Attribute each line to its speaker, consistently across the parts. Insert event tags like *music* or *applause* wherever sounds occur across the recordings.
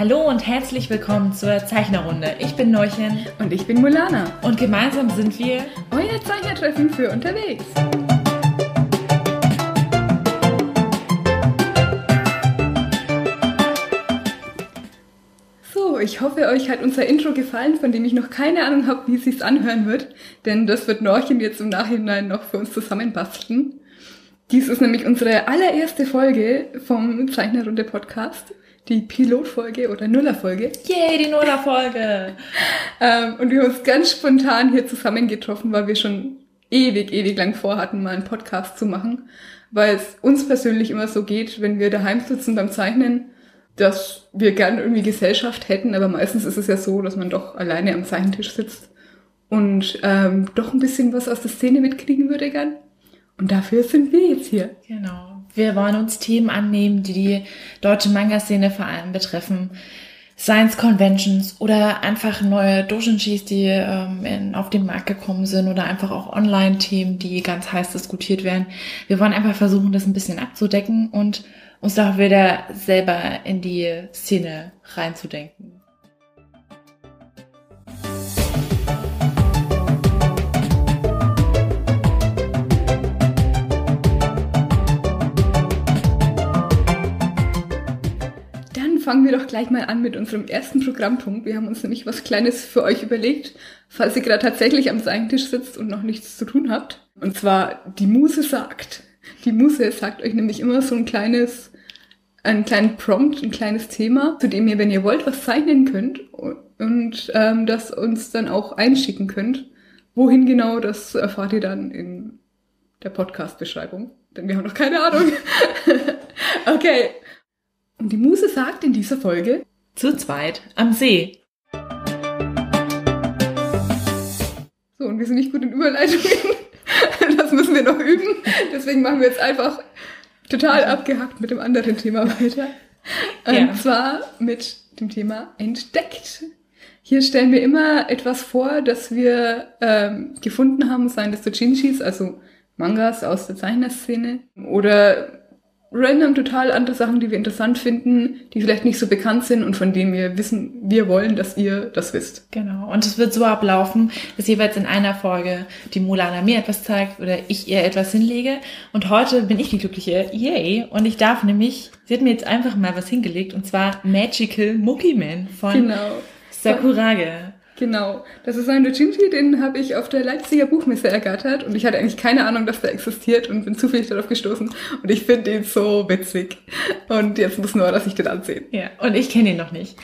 Speaker 1: Hallo und herzlich willkommen zur Zeichnerrunde. Ich bin Neuchen
Speaker 2: Und ich bin Mulana.
Speaker 1: und gemeinsam sind wir
Speaker 2: Euer Zeichnertreffen für unterwegs. So, ich hoffe, euch hat unser Intro gefallen, von dem ich noch keine Ahnung habe, wie es sich anhören wird. Denn das wird Norchen jetzt im Nachhinein noch für uns zusammenbasteln. Dies ist nämlich unsere allererste Folge vom Zeichnerrunde Podcast. Die Pilotfolge oder Nullerfolge.
Speaker 1: Yay, die Nola-Folge. *laughs*
Speaker 2: Ähm, und wir haben uns ganz spontan hier zusammengetroffen, weil wir schon ewig, ewig lang vorhatten, mal einen Podcast zu machen. Weil es uns persönlich immer so geht, wenn wir daheim sitzen beim Zeichnen, dass wir gerne irgendwie Gesellschaft hätten, aber meistens ist es ja so, dass man doch alleine am Zeichentisch sitzt und ähm, doch ein bisschen was aus der Szene mitkriegen würde gern. Und dafür sind wir jetzt hier.
Speaker 1: Genau. Wir wollen uns Themen annehmen, die die deutsche Manga-Szene vor allem betreffen. Science Conventions oder einfach neue Doujinshis, die ähm, in, auf den Markt gekommen sind oder einfach auch Online-Themen, die ganz heiß diskutiert werden. Wir wollen einfach versuchen, das ein bisschen abzudecken und uns da auch wieder selber in die Szene reinzudenken.
Speaker 2: Fangen wir doch gleich mal an mit unserem ersten Programmpunkt. Wir haben uns nämlich was Kleines für euch überlegt, falls ihr gerade tatsächlich am Seichentisch sitzt und noch nichts zu tun habt. Und zwar, die Muse sagt. Die Muse sagt euch nämlich immer so ein kleines, einen kleinen Prompt, ein kleines Thema, zu dem ihr, wenn ihr wollt, was zeichnen könnt und ähm, das uns dann auch einschicken könnt. Wohin genau, das erfahrt ihr dann in der Podcast-Beschreibung. Denn wir haben noch keine Ahnung. *laughs* okay. Und die Muse sagt in dieser Folge,
Speaker 1: Zu zweit am See.
Speaker 2: so, und wir sind nicht gut in Überleitungen. *laughs* Das müssen wir noch üben. Deswegen machen wir jetzt einfach total abgehackt mit dem anderen Thema weiter. Und
Speaker 1: Ja.
Speaker 2: zwar mit dem Thema entdeckt. Hier stellen wir immer etwas vor, das wir ähm, gefunden haben, seien das Doujinshis, also Mangas aus der Zeichnerszene oder random total andere Sachen, die wir interessant finden, die vielleicht nicht so bekannt sind und von denen wir wissen, wir wollen, dass ihr das wisst.
Speaker 1: Genau. Und es wird so ablaufen, dass jeweils in einer Folge die Mulana mir etwas zeigt oder ich ihr etwas hinlege. Und heute bin ich die Glückliche. Yay. Und ich darf nämlich, sie hat mir jetzt einfach mal was hingelegt und zwar Magical Mookie Man von
Speaker 2: Genau.
Speaker 1: Sakurage.
Speaker 2: Genau. Das ist ein Doujinshi, den habe ich auf der Leipziger Buchmesse ergattert und ich hatte eigentlich keine Ahnung, dass der existiert und bin zufällig darauf gestoßen und ich finde ihn so witzig. Und jetzt muss nur, dass ich den ansehen.
Speaker 1: Ja. Und ich kenne ihn noch nicht.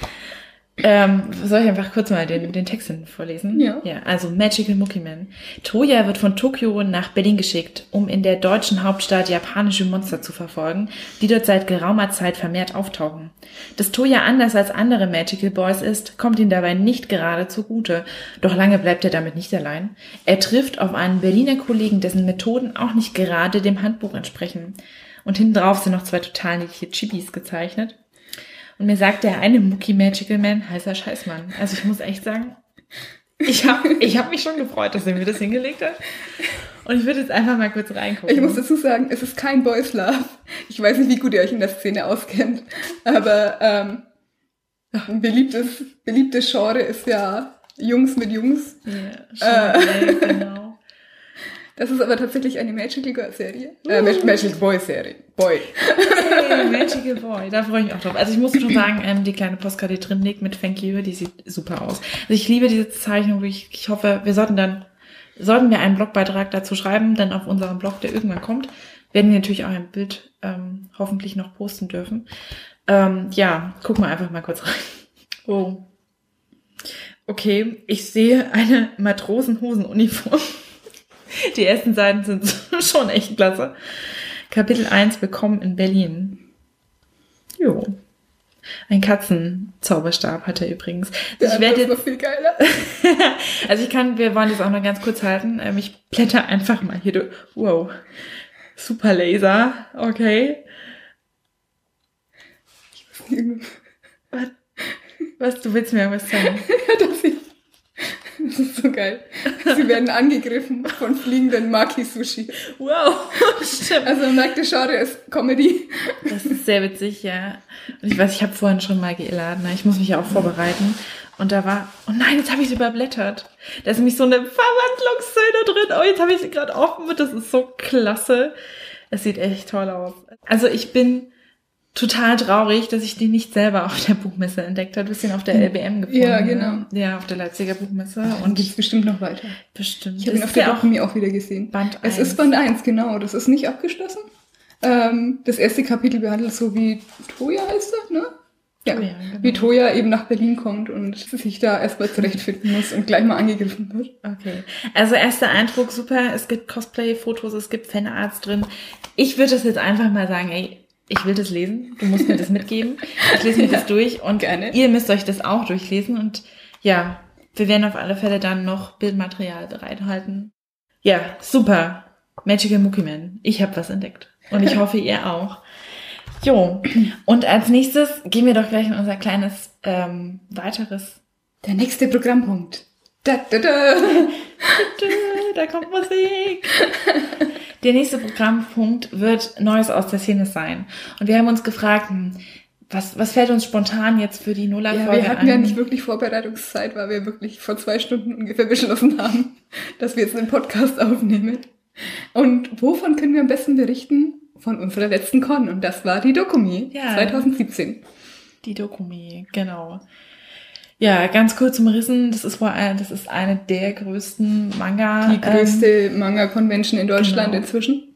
Speaker 1: Ähm, soll ich einfach kurz mal den, den Text vorlesen?
Speaker 2: Ja.
Speaker 1: Ja, also Magical Mookie Man. Toya wird von Tokio nach Berlin geschickt, um in der deutschen Hauptstadt japanische Monster zu verfolgen, die dort seit geraumer Zeit vermehrt auftauchen. Dass Toya anders als andere Magical Boys ist, kommt ihm dabei nicht gerade zugute. Doch lange bleibt er damit nicht allein. Er trifft auf einen Berliner Kollegen, dessen Methoden auch nicht gerade dem Handbuch entsprechen. Und hinten drauf sind noch zwei total niedliche Chibis gezeichnet. Und mir sagt der eine Mookie Magical Man, heißer Scheißmann. Also ich muss echt sagen, ich habe ich hab mich schon gefreut, dass er mir das hingelegt hat. Und ich würde jetzt einfach mal kurz reingucken.
Speaker 2: Ich muss dazu sagen, es ist kein Boys Love. Ich weiß nicht, wie gut ihr euch in der Szene auskennt, aber ähm, ein beliebtes, beliebtes Genre ist ja Jungs mit Jungs.
Speaker 1: ja, schon, äh, genau.
Speaker 2: Das ist aber tatsächlich eine Magical Girl Serie. Äh, Mag- Magical Boy Serie. Boy.
Speaker 1: Hey, Magical Boy, da freue ich mich auch drauf. Also ich muss schon *clears throat* sagen, ähm, die kleine Postkarte, die drin liegt mit Thank You, die sieht super aus. Also ich liebe diese Zeichnung, ich, ich hoffe, wir sollten dann, sollten wir einen Blogbeitrag dazu schreiben, dann auf unserem Blog, der irgendwann kommt, werden wir natürlich auch ein Bild ähm, hoffentlich noch posten dürfen. Ähm, ja, guck mal einfach mal kurz rein. Oh. Okay, ich sehe eine Matrosenhosenuniform. Die ersten Seiten sind *laughs* schon echt klasse. Kapitel 1 Willkommen in Berlin. Jo. Ein Katzenzauberstab hat er übrigens.
Speaker 2: Der
Speaker 1: ich werde jetzt,
Speaker 2: viel geiler. *laughs*
Speaker 1: also ich kann, wir wollen das auch noch ganz kurz halten. Ähm, Ich blätter einfach mal hier durch. Wow. Super Laser. Okay. Was? Was? Du willst mir irgendwas zeigen? *laughs*
Speaker 2: dass ich *laughs* Das ist so geil. Sie werden angegriffen von fliegenden Maki-Sushi.
Speaker 1: Wow, *laughs* stimmt.
Speaker 2: Also man merkt, der Genre ist Comedy.
Speaker 1: Das ist sehr witzig, ja. Und ich weiß, ich habe vorhin schon mal geladen, ne? ich muss mich ja auch vorbereiten. Und da war, oh nein, jetzt habe ich es überblättert. Da ist nämlich so eine Verwandlungsszene drin. Oh, jetzt habe ich sie gerade offen das ist so klasse. Es sieht echt toll aus. Also ich bin total traurig, dass ich die nicht selber auf der Buchmesse entdeckt habe. Bisschen auf der LBM gefunden.
Speaker 2: Ja, genau.
Speaker 1: Ja, auf der Leipziger Buchmesse.
Speaker 2: Und geht's bestimmt noch weiter.
Speaker 1: bestimmt.
Speaker 2: Ich habe ihn
Speaker 1: Das
Speaker 2: auf der
Speaker 1: ja
Speaker 2: Dokumi auch wieder gesehen.
Speaker 1: Band
Speaker 2: Es
Speaker 1: 1.
Speaker 2: ist Band 1, genau. Das ist nicht abgeschlossen. Ähm, das erste Kapitel behandelt so, wie Toya heißt er, ne? Ja,
Speaker 1: Toya, genau.
Speaker 2: wie Toya eben nach Berlin kommt und sich da erstmal zurechtfinden muss und gleich mal angegriffen wird.
Speaker 1: Okay. Also erster Eindruck, super. Es gibt Cosplay-Fotos, es gibt Fanarts drin. Ich würde das jetzt einfach mal sagen, ey, ich will das lesen. Du musst mir das mitgeben. Ich lese mir das *laughs* durch und
Speaker 2: Gerne.
Speaker 1: ihr müsst euch das auch durchlesen. Und ja, wir werden auf alle Fälle dann noch Bildmaterial bereithalten. Ja, super. Magical Mookie Man. Ich habe was entdeckt. Und ich hoffe, ihr auch. Jo. Und als nächstes gehen wir doch gleich in unser kleines ähm, weiteres
Speaker 2: Der nächste Programmpunkt. Da, da, da.
Speaker 1: Dü, Da kommt Musik. Der nächste Programmpunkt wird Neues aus der Szene sein. Und wir haben uns gefragt, hm, was, was fällt uns spontan jetzt für die
Speaker 2: Ja,
Speaker 1: Nuller-Folge
Speaker 2: wir hatten
Speaker 1: ein?
Speaker 2: ja nicht wirklich Vorbereitungszeit, weil wir wirklich vor zwei Stunden ungefähr beschlossen haben, dass wir jetzt einen Podcast aufnehmen. Und wovon können wir am besten berichten? Von unserer letzten Con. Und das war die Dokumi
Speaker 1: Ja.
Speaker 2: 2017.
Speaker 1: Die Dokumi, genau. Ja, ganz kurz umrissen, das ist wohl ein, das ist eine der größten Manga.
Speaker 2: Die größte Manga-Convention in Deutschland
Speaker 1: genau.
Speaker 2: inzwischen.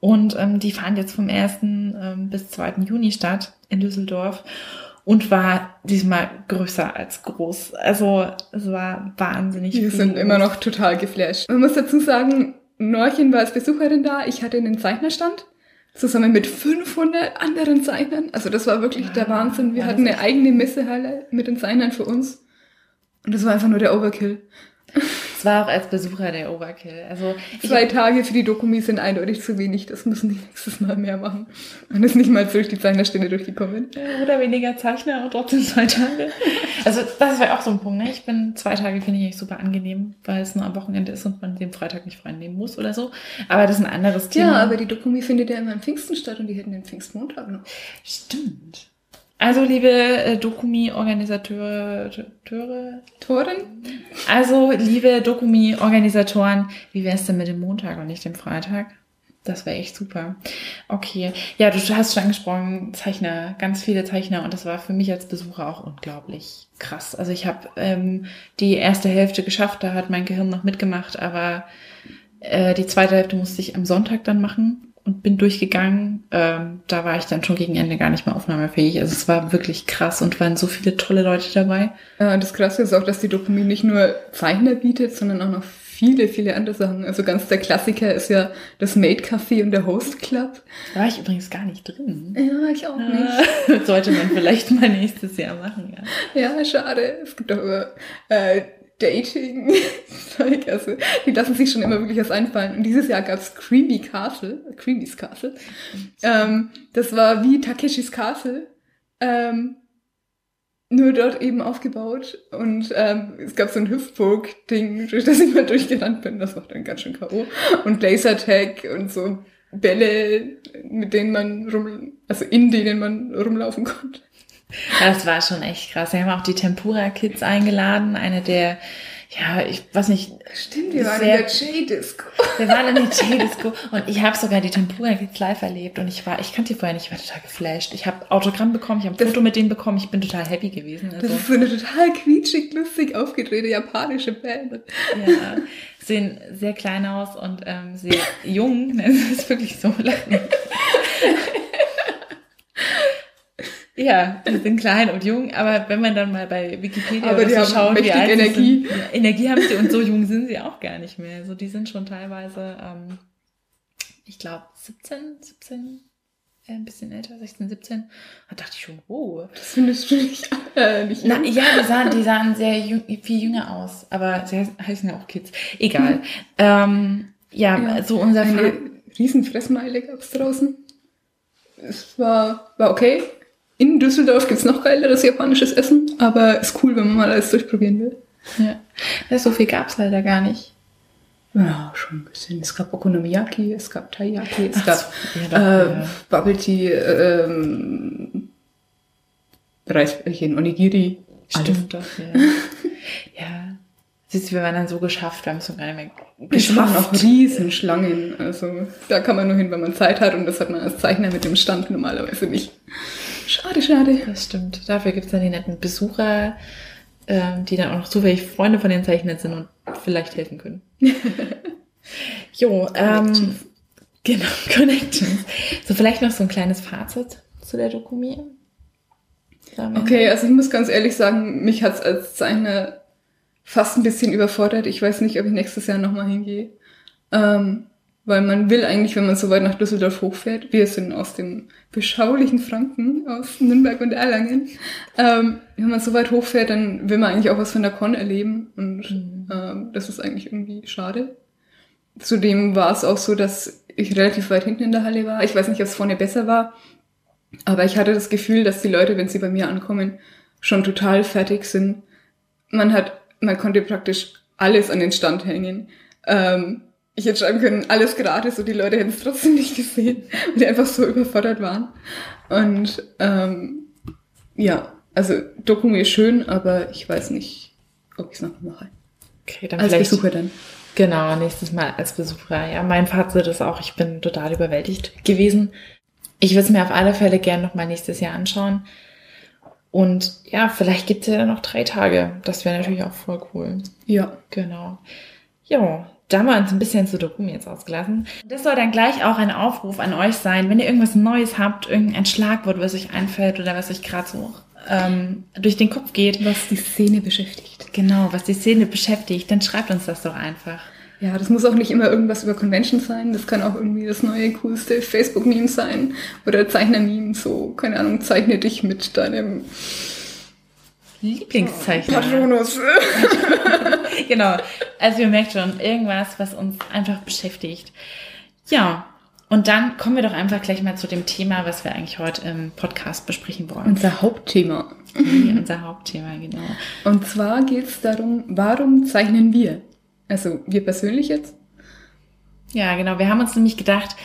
Speaker 1: Und ähm, die fand jetzt vom 1. Ähm, bis 2. Juni statt in Düsseldorf und war diesmal größer als groß. Also es war wahnsinnig
Speaker 2: Wir sind immer noch total geflasht. Man muss dazu sagen, Norchen war als Besucherin da. Ich hatte einen Zeichnerstand. Zusammen mit 500 anderen Zeichnern. Also das war wirklich der. Wahnsinn. Wir
Speaker 1: das
Speaker 2: hatten eine eigene Messehalle mit den Zeichnern für uns. Und das war einfach nur der Overkill.
Speaker 1: Es war auch als Besucher der Overkill. Also
Speaker 2: Zwei Tage für die Dokumi sind eindeutig zu wenig. Das müssen die nächstes Mal mehr machen. Man ist nicht mal durch die Zeichnerstände durchgekommen.
Speaker 1: Oder weniger Zeichner und trotzdem zwei Tage. Also das wäre auch so ein Punkt. Ne? Ich bin zwei Tage finde ich super angenehm, weil es nur am Wochenende ist und man den Freitag nicht frei nehmen muss oder so. Aber das ist ein anderes Thema.
Speaker 2: Ja, aber die Dokumi findet ja immer am Pfingsten statt und die hätten den Pfingstmontag noch.
Speaker 1: stimmt. Also liebe äh, Dokumi-Organisateure, Teure-
Speaker 2: Toren?
Speaker 1: also liebe Dokumi-Organisatoren, wie wär's denn mit dem Montag und nicht dem Freitag? Das wäre echt super. Okay. Ja, du hast schon angesprochen, Zeichner, ganz viele Zeichner und das war für mich als Besucher auch unglaublich krass. Also ich habe ähm, die erste Hälfte geschafft, da hat mein Gehirn noch mitgemacht, aber äh, die zweite Hälfte musste ich am Sonntag dann machen und bin durchgegangen. Ähm, da war ich dann schon gegen Ende gar nicht mehr aufnahmefähig. Also es war wirklich krass und waren so viele tolle Leute dabei.
Speaker 2: Äh, Das Krasse ist auch, dass die Dokumi nicht nur Zeichner bietet, sondern auch noch viele, viele andere Sachen. Also ganz der Klassiker ist ja das Maid Café und der Host Club.
Speaker 1: Da war ich übrigens gar nicht drin.
Speaker 2: Ja, ich auch nicht. *laughs*
Speaker 1: Äh, Sollte man vielleicht mal nächstes Jahr machen, ja.
Speaker 2: Ja, schade. Es gibt auch immer äh, Dating. *laughs* Zeug. also, die lassen sich schon immer wirklich was einfallen. Und dieses Jahr gab's Creamy Castle, Creamy's Castle. Ähm, das war wie Takeshis Castle. Ähm, nur dort eben aufgebaut. Und ähm, es gab so ein Hüftburg-Ding, durch das ich mal durchgerannt bin. Das war dann ganz schön K.O. Und Lasertag und so Bälle, mit denen man rum, also in denen man rumlaufen konnte.
Speaker 1: Das war schon echt krass. Wir haben auch die Tempura Kids eingeladen, eine der, ja, ich weiß nicht,
Speaker 2: Stimmt, wir waren
Speaker 1: Sehr-
Speaker 2: in der J-Disco.
Speaker 1: wir waren in der J-Disco und ich habe sogar die Tempura Kids live erlebt und ich war, ich kannte die vorher nicht, ich war total geflasht. Ich habe Autogramm bekommen, ich habe ein
Speaker 2: Das-
Speaker 1: Foto mit denen bekommen, ich bin total happy gewesen.
Speaker 2: Das
Speaker 1: Also,
Speaker 2: ist so eine total quietschig, lustig aufgedrehte japanische Band.
Speaker 1: ja, sehen sehr klein aus und ähm, sehr jung. Das ist wirklich so lachen. Ja, die sind klein und jung, aber wenn man dann mal bei Wikipedia
Speaker 2: Aber die
Speaker 1: so schaut, wie alt
Speaker 2: Energie.
Speaker 1: Sind, Energie haben sie und so jung sind sie auch gar nicht mehr. Also die sind schon teilweise, ähm, ich glaube 17, 17, äh, ein bisschen älter, 16, 17. Da dachte ich schon, wow.
Speaker 2: Das findest du nicht, äh, nicht
Speaker 1: Na,
Speaker 2: jung.
Speaker 1: ja, die sahen, die sahen sehr jung, viel jünger aus, aber sie heißen- ja auch Kids. Egal. ähm, ja,
Speaker 2: Ja.
Speaker 1: so unser
Speaker 2: Eine
Speaker 1: Fa
Speaker 2: riesen Fressmeile gab's draußen. Es war, war okay. In Düsseldorf gibt's noch geileres japanisches Essen, aber ist cool, wenn man mal alles durchprobieren will.
Speaker 1: Ja. so viel gab's leider gar nicht.
Speaker 2: Ja, schon ein bisschen. Es gab Okonomiyaki, es gab Taiyaki, es
Speaker 1: Ach
Speaker 2: gab
Speaker 1: so, ja,
Speaker 2: äh,
Speaker 1: ja.
Speaker 2: Bubble Tea, ähm, Reisbällchen, Onigiri. alles.
Speaker 1: Stimmt doch, ja. *laughs* ja. Siehst du, wir waren dann so geschafft, wir haben es so gar nicht mehr
Speaker 2: Es waren auch
Speaker 1: geschafft.
Speaker 2: Riesenschlangen. Also da kann man nur hin, wenn man Zeit hat und das hat man als Zeichner mit dem Stand normalerweise nicht. Schade, schade.
Speaker 1: Das stimmt. Dafür gibt's dann die netten Besucher, ähm, die dann auch noch zufällig Freunde von den Zeichnern sind und vielleicht helfen können. *laughs* jo, ähm, genau, *laughs* Connections. So, vielleicht noch so ein kleines Fazit zu der Dokumi. Sagen wir.
Speaker 2: Okay, also ich muss ganz ehrlich sagen, mich hat's als Zeichner fast ein bisschen überfordert. Ich weiß nicht, ob ich nächstes Jahr nochmal hingehe. Ähm, weil man will eigentlich, wenn man so weit nach Düsseldorf hochfährt, wir sind aus dem beschaulichen Franken, aus Nürnberg und Erlangen, ähm, wenn man so weit hochfährt, dann will man eigentlich auch was von der Con erleben und
Speaker 1: Mhm.
Speaker 2: ähm, das ist eigentlich irgendwie schade. Zudem war es auch so, dass ich relativ weit hinten in der Halle war. Ich weiß nicht, ob es vorne besser war, aber ich hatte das Gefühl, dass die Leute, wenn sie bei mir ankommen, schon total fertig sind. Man hat, man konnte praktisch alles an den Stand hängen. Ähm, ich hätte schreiben können, alles gratis und die Leute hätten es trotzdem nicht gesehen, weil die einfach so überfordert waren. Und ähm, ja, also Dokumi ist schön, aber ich weiß nicht, ob ich es noch mache.
Speaker 1: Okay, dann
Speaker 2: Als
Speaker 1: vielleicht.
Speaker 2: Besucher dann.
Speaker 1: Genau, nächstes Mal als Besucher. Ja, mein Fazit ist auch, ich bin total überwältigt gewesen. Ich würde es mir auf alle Fälle gern nochmal nächstes Jahr anschauen. Und ja, vielleicht gibt es ja noch drei Tage. Das wäre natürlich auch voll cool.
Speaker 2: Ja.
Speaker 1: Genau. Jo, da haben wir uns ein bisschen zu Dokumi jetzt ausgelassen. Das soll dann gleich auch ein Aufruf an euch sein, wenn ihr irgendwas Neues habt, irgendein Schlagwort, was euch einfällt oder was euch gerade so ähm, durch den Kopf geht.
Speaker 2: Was die Szene beschäftigt.
Speaker 1: Genau, was die Szene beschäftigt, dann schreibt uns das doch einfach.
Speaker 2: Ja, das muss auch nicht immer irgendwas über Convention sein. Das kann auch irgendwie das neue, coolste Facebook-Meme sein. Oder Zeichner-Meme, so, keine Ahnung, zeichne dich mit deinem
Speaker 1: Lieblingszeichner.
Speaker 2: Patronus. *laughs*
Speaker 1: genau. Also ihr merkt schon, irgendwas, was uns einfach beschäftigt. Ja. Und dann kommen wir doch einfach gleich mal zu dem Thema, was wir eigentlich heute im Podcast besprechen wollen.
Speaker 2: Unser Hauptthema.
Speaker 1: Okay, unser Hauptthema, genau.
Speaker 2: Und zwar geht es darum, warum zeichnen wir? Also wir persönlich jetzt?
Speaker 1: Ja, genau. Wir haben uns nämlich gedacht,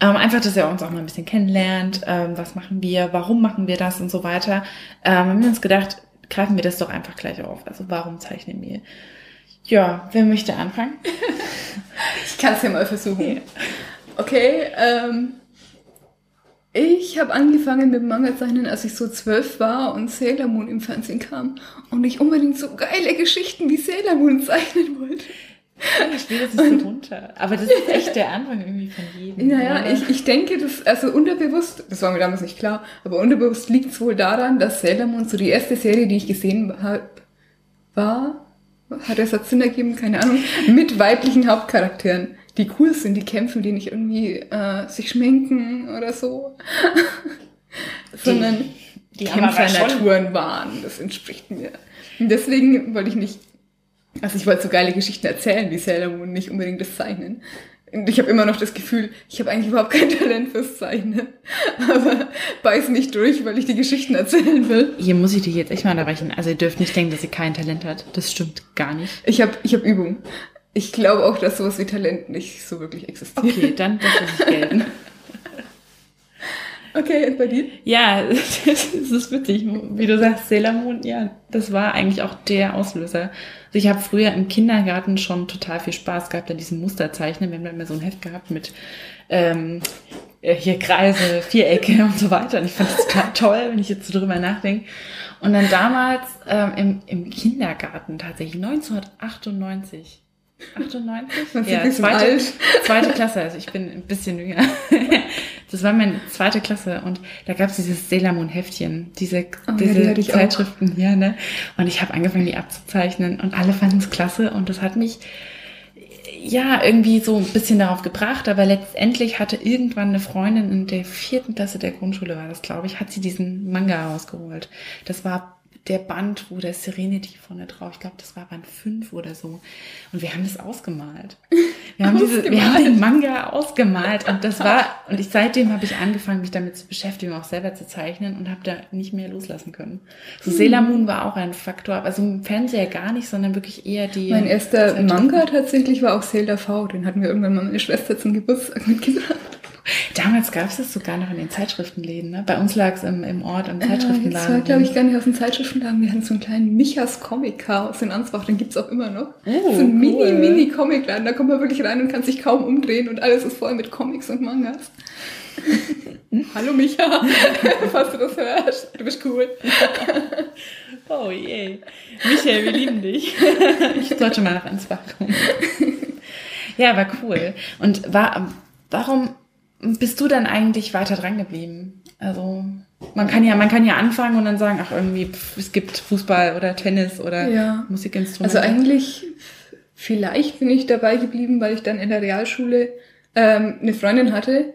Speaker 1: ähm, einfach, dass ihr uns auch mal ein bisschen kennenlernt. Ähm, was machen wir? Warum machen wir das und so weiter. Ähm, haben wir uns gedacht, greifen wir das doch einfach gleich auf. Also warum zeichnen wir? Ja, wer möchte anfangen? *laughs*
Speaker 2: Ich kann es ja mal versuchen. Okay, ähm, ich habe angefangen mit Manga-Zeichnen, als ich so zwölf war und Sailor Moon im Fernsehen kam und ich unbedingt so geile Geschichten wie Sailor Moon zeichnen wollte.
Speaker 1: Ich spiele das nicht so runter. Aber das ist echt der Anfang irgendwie von jedem.
Speaker 2: Naja, ich, ich denke, das, also unterbewusst, das war mir damals nicht klar, aber unterbewusst liegt es wohl daran, dass Sailor Moon so die erste Serie, die ich gesehen habe, war, hat der Satz Sinn ergeben, keine Ahnung, mit weiblichen Hauptcharakteren, die cool sind, die kämpfen, die nicht irgendwie äh, sich schminken oder so, sondern
Speaker 1: die schon-
Speaker 2: Kämpfernaturen waren. Das entspricht mir. Und deswegen wollte ich nicht, also ich wollte so geile Geschichten erzählen wie Sailor Moon, nicht unbedingt das Zeichnen. Und ich habe immer noch das Gefühl, ich habe eigentlich überhaupt kein *laughs* Talent fürs Zeichnen. Aber beiß nicht durch, weil ich die Geschichten erzählen will.
Speaker 1: Hier muss ich dich jetzt echt mal unterbrechen. Also ihr dürft nicht denken, dass ihr kein Talent hat. Das stimmt gar nicht.
Speaker 2: Ich habe ich hab Übung. Ich glaube auch, dass sowas wie Talent nicht so wirklich existiert.
Speaker 1: Okay, dann das lasse ich gelten. *laughs*
Speaker 2: Okay, und bei dir?
Speaker 1: Ja, *laughs* das ist witzig. Wie du sagst, Sailor Moon, ja, das war eigentlich auch der Auslöser. Also ich habe früher im Kindergarten schon total viel Spaß gehabt an diesem Musterzeichnen. Wir haben da immer so ein Heft gehabt mit ähm, äh, hier Kreise, Vierecke *laughs* und so weiter. Und ich fand das total toll, wenn ich jetzt so drüber nachdenke. Und dann damals ähm, im, im Kindergarten tatsächlich 1998. 98?
Speaker 2: Man sieht
Speaker 1: Ja, zweite, zweite Klasse, also ich bin ein bisschen jünger. *laughs* Das war meine zweite Klasse und da gab es dieses Sailor Moon Heftchen, diese,
Speaker 2: Oh ja, die
Speaker 1: diese
Speaker 2: ich auch.
Speaker 1: Zeitschriften hier, ne? Und ich habe angefangen, die abzuzeichnen und alle fanden es klasse und das hat mich ja irgendwie so ein bisschen darauf gebracht, aber letztendlich hatte irgendwann eine Freundin in der vierten Klasse der Grundschule war das, glaube ich, hat sie diesen Manga rausgeholt. Das war der Band, wo der Serenity vorne drauf, ich glaube, das war Band 5 oder so. Und wir haben das ausgemalt. *laughs* Wir haben, diese, wir haben den Manga ausgemalt und das war, und ich seitdem habe ich angefangen, mich damit zu beschäftigen, auch selber zu zeichnen und habe da nicht mehr loslassen können. So hm. Sailor Moon war auch ein Faktor, also im Fernseher gar nicht, sondern wirklich eher die.
Speaker 2: Mein erster Manga tatsächlich war auch Sailor V, den hatten wir irgendwann mal meine Schwester zum Geburtstag mitgebracht.
Speaker 1: Damals gab es das sogar noch in den Zeitschriftenläden. Ne? Bei uns lag es im, im Ort im Zeitschriftenladen.
Speaker 2: das war, glaube ich, gar nicht aus dem Zeitschriftenladen. Wir hatten so einen kleinen Michas Comic Chaos in Ansbach, den gibt's auch immer noch. Oh, so ein cool. mini, mini Comicladen. Da kommt man wirklich rein und kann sich kaum umdrehen und alles ist voll mit Comics und Mangas. *laughs* Hallo Micha, *laughs* falls du das hörst. Du bist cool. *laughs*
Speaker 1: oh je. Michael, wir lieben dich. ich sollte mal nach Ansbach kommen. Ja, war cool. Und war, warum bist du dann eigentlich weiter dran geblieben? Also man kann ja, man kann ja anfangen und dann sagen, ach irgendwie, pff, es gibt Fußball oder Tennis oder ja. Musikinstrumente.
Speaker 2: Also eigentlich, vielleicht bin ich dabei geblieben, weil ich dann in der Realschule ähm, eine Freundin hatte.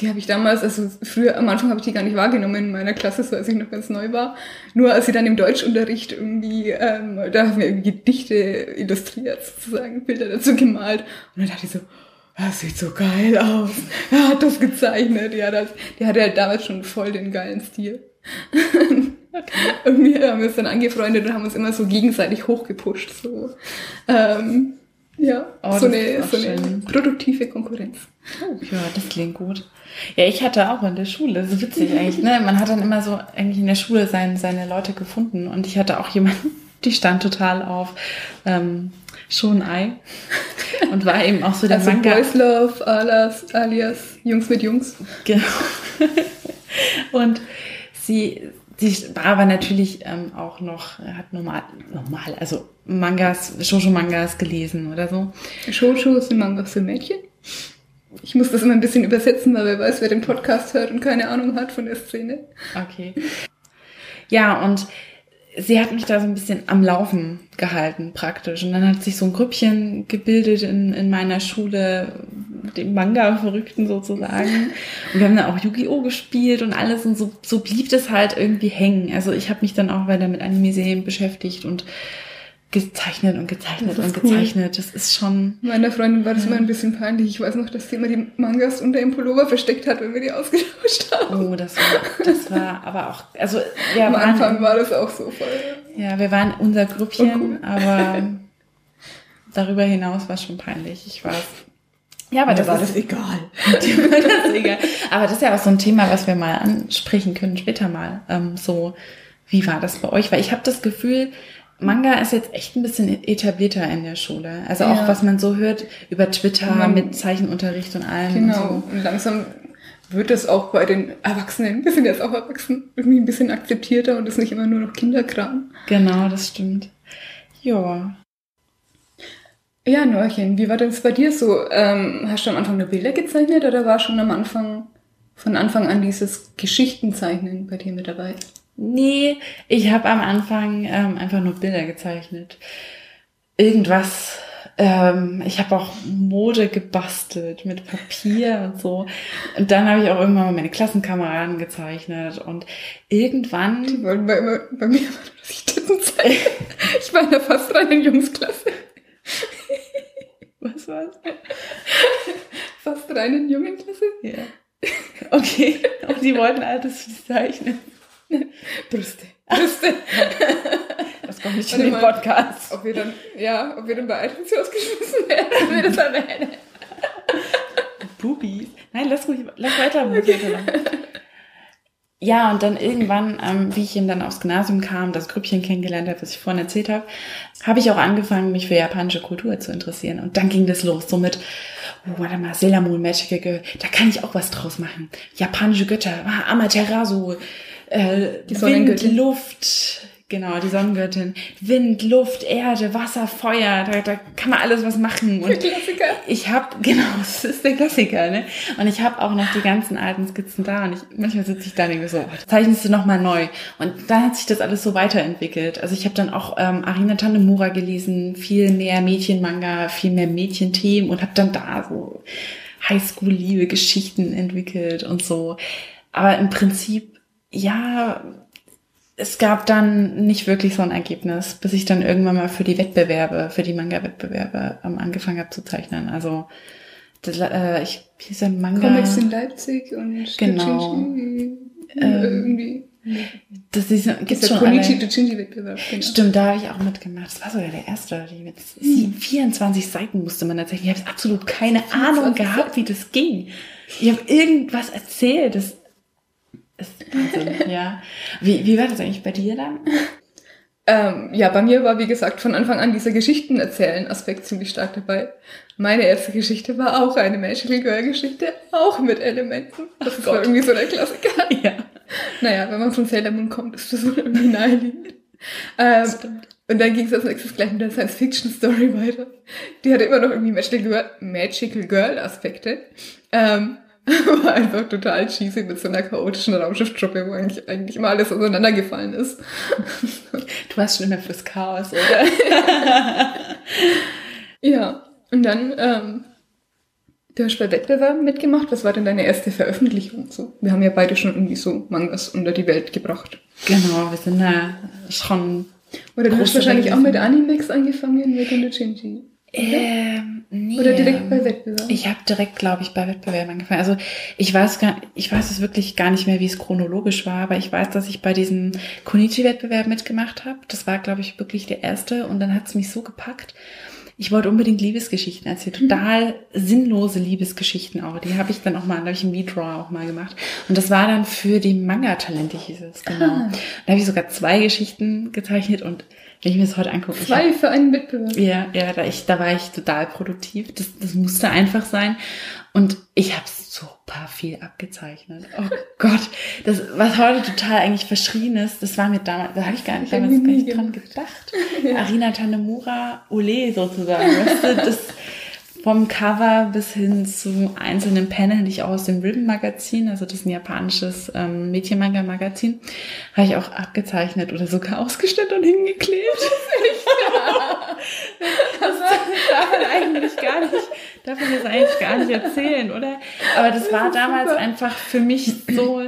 Speaker 2: Die habe ich damals, also früher am Anfang habe ich die gar nicht wahrgenommen in meiner Klasse, so als ich noch ganz neu war. Nur als sie dann im Deutschunterricht irgendwie, ähm, da haben wir irgendwie Gedichte illustriert, sozusagen, Bilder dazu gemalt. Und dann dachte ich so, das sieht so geil aus. Er hat das gezeichnet. Ja, das, die hatte halt damals schon voll den geilen Stil. *laughs* Irgendwie haben wir uns dann angefreundet und haben uns immer so gegenseitig hochgepusht. So. Ähm, ja, oh, so, eine, so eine produktive Konkurrenz.
Speaker 1: Oh, ja, das klingt gut. Ja, ich hatte auch in der Schule, so witzig eigentlich, ne? Man hat dann immer so eigentlich in der Schule sein, seine Leute gefunden und ich hatte auch jemanden, *laughs* die stand total auf ähm, schon Ei *laughs* und war eben auch so der
Speaker 2: also Manga. Boys Love alias, alias Jungs mit Jungs.
Speaker 1: Genau. *laughs* Und sie, sie war aber natürlich ähm, auch noch, hat normal, normal, also Mangas, Shoujo-Mangas gelesen oder so.
Speaker 2: Shoujo sind Mangas für Mädchen? Ich muss das immer ein bisschen übersetzen, weil wer weiß, wer den Podcast hört und keine Ahnung hat von der Szene.
Speaker 1: Okay. Ja, und sie hat mich da so ein bisschen am Laufen gehalten praktisch. Und dann hat sich so ein Grüppchen gebildet in, in meiner Schule, dem Manga-Verrückten sozusagen. Und wir haben dann auch Yu-Gi-Oh! gespielt und alles und so, so blieb das halt irgendwie hängen. Also ich habe mich dann auch weiter mit Anime-Serien beschäftigt und gezeichnet und gezeichnet und cool. gezeichnet. Das ist schon.
Speaker 2: Meiner Freundin war das ja. immer ein bisschen peinlich. Ich weiß noch, dass sie immer die Mangas unter dem Pullover versteckt hat, wenn wir die ausgetauscht haben.
Speaker 1: Oh, das war, das war aber auch, also,
Speaker 2: ja. Am Anfang war das auch so voll.
Speaker 1: Ja, wir waren unser Grüppchen, oh, cool. aber *laughs* darüber hinaus war es schon peinlich. Ich weiß.
Speaker 2: Ja, aber das war das egal. *laughs*
Speaker 1: das ist egal. Aber das ist ja auch so ein Thema, was wir mal ansprechen können später mal. Ähm, so, wie war das bei euch? Weil ich habe das Gefühl, Manga ist jetzt echt ein bisschen etablierter in der Schule. Also auch ja. was man so hört über Twitter man, mit Zeichenunterricht und allem.
Speaker 2: Genau.
Speaker 1: Und,
Speaker 2: so. und langsam wird das auch bei den Erwachsenen, wir sind jetzt auch erwachsen, irgendwie ein bisschen akzeptierter und ist nicht immer nur noch Kinderkram.
Speaker 1: Genau, das stimmt. Ja.
Speaker 2: Ja, Norchen, wie war das bei dir so? Ähm, hast du am Anfang nur Bilder gezeichnet oder war schon am Anfang, von Anfang an dieses Geschichtenzeichnen bei dir mit dabei?
Speaker 1: Nee, ich habe am Anfang ähm, einfach nur Bilder gezeichnet. Irgendwas. Ähm, ich habe auch Mode gebastelt mit Papier und so. Und dann habe ich auch irgendwann mal meine Klassenkameraden gezeichnet. Und irgendwann.
Speaker 2: Die wollten bei, immer, bei mir immer, dass ich Titten zeige. *laughs* ich war in der fast reinen Jungsklasse.
Speaker 1: Was war's?
Speaker 2: Fast reinen Jungenklasse?
Speaker 1: Ja. Okay. Und die wollten alles zeichnen. *laughs*
Speaker 2: Brüste. *laughs* Brüste.
Speaker 1: Das kommt nicht in den Podcast.
Speaker 2: Ob wir dann, ja, ob wir dann bei iTunes ausgeschmissen werden, *laughs* wenn wir das erwähnen.
Speaker 1: Bubis. Nein, lass ruhig, lass weiter. Okay. Ja, und dann irgendwann, ähm, wie ich eben dann aufs Gymnasium kam, das Grüppchen kennengelernt habe, was ich vorhin erzählt habe, habe ich auch angefangen, mich für japanische Kultur zu interessieren. Und dann ging das los, so mit, oh, warte mal, Sailor Moon, Magical Girl, da kann ich auch was draus machen. Japanische Götter, ah, Amaterasu, äh, die Wind, Luft, genau, die Sonnengöttin. Wind, Luft, Erde, Wasser, Feuer, da, da kann man alles was machen.
Speaker 2: Und der Klassiker.
Speaker 1: Ich habe, *laughs* genau, das ist der Klassiker, ne? Und ich habe auch noch die ganzen alten Skizzen da und ich, manchmal sitze ich da und denke so, oh, zeichnest du nochmal neu. Und dann hat sich das alles so weiterentwickelt. Also ich habe dann auch ähm, Arina Tanemura gelesen, viel mehr Mädchenmanga, viel mehr Mädchenthemen und habe dann da so Highschool-Liebe-Geschichten entwickelt und so. Aber im Prinzip ja, es gab dann nicht wirklich so ein Ergebnis, bis ich dann irgendwann mal für die Wettbewerbe, für die Manga-Wettbewerbe ähm, angefangen habe zu zeichnen. Also das, äh, ich hieß ja Manga.
Speaker 2: Comics in Leipzig und
Speaker 1: Genau.
Speaker 2: Doujinshi,
Speaker 1: Ähm,
Speaker 2: irgendwie.
Speaker 1: Das ist,
Speaker 2: Gibt
Speaker 1: gibt's
Speaker 2: der
Speaker 1: schon
Speaker 2: Konichi. Doujinshi Wettbewerb. Genau.
Speaker 1: Stimmt, da habe ich auch mitgemacht. Das war sogar der erste. Die mit
Speaker 2: Hm.
Speaker 1: 24 Seiten musste man tatsächlich. Ich habe absolut keine Ahnung
Speaker 2: 24
Speaker 1: gehabt, wie das ging. Ich habe irgendwas erzählt. Das ist Wahnsinn, *laughs* ja. Wie, wie war das eigentlich bei dir dann?
Speaker 2: Ähm, ja, bei mir war, wie gesagt, von Anfang an dieser Geschichtenerzählen-Aspekt ziemlich stark dabei. Meine erste Geschichte war auch eine Magical Girl-Geschichte, auch mit Elementen. Das
Speaker 1: Ach
Speaker 2: war
Speaker 1: Gott.
Speaker 2: irgendwie so der Klassiker. *laughs*
Speaker 1: Ja,
Speaker 2: Naja, wenn man von Sailor Moon kommt, ist das wohl irgendwie naheliegend. Ähm,
Speaker 1: stimmt.
Speaker 2: und dann ging es als nächstes gleich mit der Science-Fiction-Story weiter. Die hatte immer noch irgendwie Magical Girl- Magical Girl-Aspekte. Ähm, *laughs* war einfach total cheesy mit so einer chaotischen Raumschifftruppe, wo eigentlich, eigentlich immer alles auseinandergefallen ist. *laughs*
Speaker 1: Du warst schon immer fürs Chaos, oder? *laughs*
Speaker 2: Ja, und dann, ähm, du hast bei Wettbewerben mitgemacht. Was war denn deine erste Veröffentlichung? So, wir haben ja beide schon irgendwie so Mangas unter die Welt gebracht.
Speaker 1: genau, wir sind da schon.
Speaker 2: Oder du hast wahrscheinlich auch mit. Animex angefangen mit Shinji.
Speaker 1: Ähm, nee.
Speaker 2: Oder direkt bei Wettbewerben.
Speaker 1: Ich habe direkt, glaube ich, bei Wettbewerben angefangen. Also ich weiß gar, ich weiß es wirklich gar nicht mehr, wie es chronologisch war, aber ich weiß, dass ich bei diesem Konichi-Wettbewerb mitgemacht habe. Das war, glaube ich, wirklich der erste und dann hat es mich so gepackt. Ich wollte unbedingt Liebesgeschichten erzählen, total sinnlose Liebesgeschichten auch. Die habe ich dann auch mal, habe ich im Medraw auch mal gemacht. Und das war dann für die Manga-Talente, hieß es, genau.
Speaker 2: Ah.
Speaker 1: Da habe ich sogar zwei Geschichten gezeichnet und wenn ich mir das heute angucke, hab-
Speaker 2: Zwei für einen Wettbewerb.
Speaker 1: ja, ja, da, ich, da war ich total produktiv. Das, das musste einfach sein. Und ich habe super viel abgezeichnet. Oh *laughs* Gott, das, was heute total eigentlich verschrien ist, das war mir damals, da hatte ich gar nicht, damals gar nicht dran gedacht. Arina Tanemura Ole sozusagen. Weißt du, das *laughs* vom Cover bis hin zu einzelnen Paneln, die ich auch aus dem Ribbon Magazin, also das ist ein japanisches ähm, Mädchenmanga-Magazin, habe ich auch abgezeichnet oder sogar ausgestellt und hingeklebt. *laughs* *laughs* Das darf man eigentlich gar nicht, darf man das eigentlich gar nicht erzählen, oder? Aber das war damals einfach für mich so,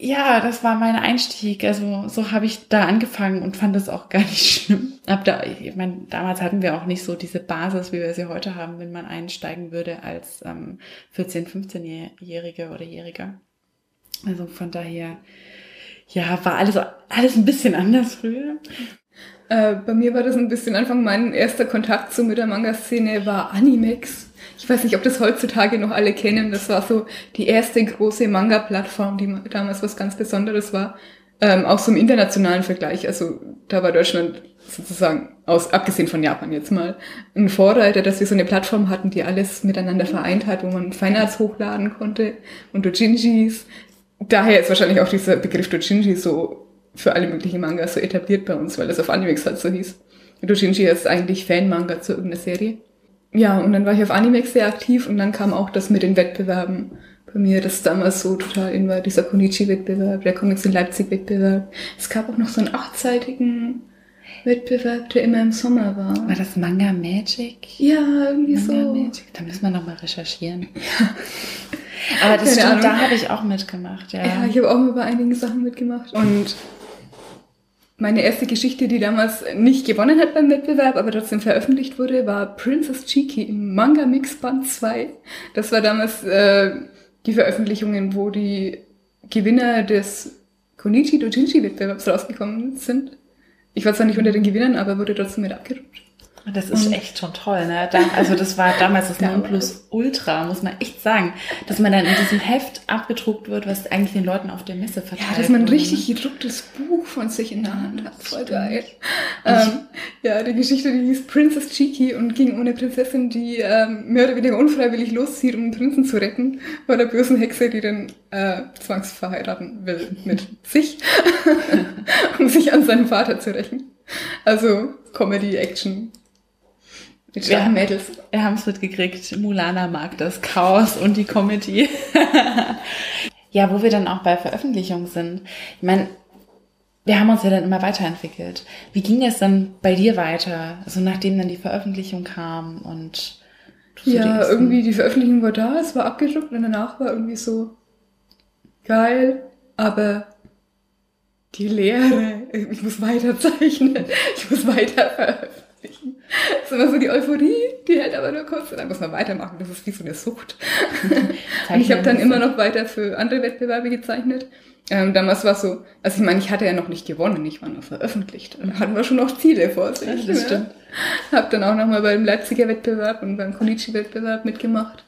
Speaker 1: ja, das war mein Einstieg. Also so habe ich da angefangen und fand das auch gar nicht *laughs* schlimm. Hab da, ich meine, damals hatten wir auch nicht so diese Basis, wie wir sie heute haben, wenn man einsteigen würde als ähm, 14-, 15-Jährige oder Jähriger. Also von daher, ja, war alles, alles ein bisschen anders früher.
Speaker 2: Äh, bei mir war das ein bisschen Anfang, mein erster Kontakt so mit der Manga-Szene war Animex. Ich weiß nicht, ob das heutzutage noch alle kennen. Das war so die erste große Manga-Plattform, die ma- damals was ganz Besonderes war. Ähm, auch so im internationalen Vergleich. Also da war Deutschland sozusagen, aus, abgesehen von Japan jetzt mal, ein Vorreiter, dass wir so eine Plattform hatten, die alles miteinander vereint hat, wo man Feinarts hochladen konnte und Dojinjis. Daher ist wahrscheinlich auch dieser Begriff Dojinji so für alle möglichen Mangas so etabliert bei uns, weil das auf Animex halt so hieß. Dojinji ist eigentlich Fan-Manga zu irgendeiner Serie. Ja, und dann war ich auf Animex sehr aktiv und dann kam auch das mit den Wettbewerben bei mir, das damals so total in war, dieser Konichi-Wettbewerb, der Comics in Leipzig-Wettbewerb. Es gab auch noch so einen achtseitigen Wettbewerb, der immer im Sommer war.
Speaker 1: War das Manga Magic?
Speaker 2: Ja, irgendwie
Speaker 1: Manga
Speaker 2: so.
Speaker 1: Magic? Da müssen wir nochmal recherchieren. Aber das
Speaker 2: Keine
Speaker 1: stimmt,
Speaker 2: Ahnung.
Speaker 1: da habe ich auch mitgemacht, ja.
Speaker 2: Ja, ich habe auch mal bei einigen Sachen mitgemacht. Und meine erste Geschichte, die damals nicht gewonnen hat beim Wettbewerb, aber trotzdem veröffentlicht wurde, war Princess Chiki im Manga Mix Band 2. Das war damals äh, die Veröffentlichungen, wo die Gewinner des Konichi Dojinshi Wettbewerbs rausgekommen sind. Ich war zwar nicht unter den Gewinnern, aber wurde trotzdem mit abgerutscht.
Speaker 1: Das ist
Speaker 2: Und-
Speaker 1: echt schon toll, ne? Da, also das war damals das. *laughs* Nonplusultra, muss man echt sagen. Dass man dann in diesem Heft abgedruckt wird, was eigentlich den Leuten auf der Messe verteilt
Speaker 2: Ja, dass man ein
Speaker 1: wurde, ne?
Speaker 2: richtig gedrucktes Buch von sich in der Hand hat. Voll geil. Ähm, ja, die Geschichte, die hieß Princess Cheeky und ging um eine Prinzessin, die ähm, mehr oder weniger unfreiwillig loszieht, um den Prinzen zu retten, vor der bösen Hexe, die den äh, zwangsverheiraten will mit *laughs* sich, *laughs* um sich an seinem Vater zu rächen. Also Comedy, Action. Mit starken
Speaker 1: Ja.
Speaker 2: Mädels.
Speaker 1: Wir haben es mitgekriegt. Mulana mag das Chaos und die Comedy. *laughs* ja, wo wir dann auch bei Veröffentlichung sind. Ich meine, wir haben uns ja dann immer weiterentwickelt. Wie ging es dann bei dir weiter? Also nachdem dann die Veröffentlichung kam und die
Speaker 2: Ja,
Speaker 1: ersten-
Speaker 2: irgendwie die Veröffentlichung war da, es war abgedruckt und danach war irgendwie so geil, aber die Lehre, ich muss weiter zeichnen, *laughs* ich muss weiter veröffentlichen. Das ist immer so die Euphorie, die hält aber nur kurz und dann muss man weitermachen. Das ist wie so eine Sucht. *laughs* und ich habe dann immer noch weiter für andere Wettbewerbe gezeichnet. Ähm, damals war es so, also ich meine, ich hatte ja noch nicht gewonnen, ich war nur veröffentlicht. Da hatten wir schon noch Ziele vor sich.
Speaker 1: Ja, das stimmt.
Speaker 2: Hab dann auch nochmal beim Leipziger Wettbewerb und beim Konichi-Wettbewerb mitgemacht.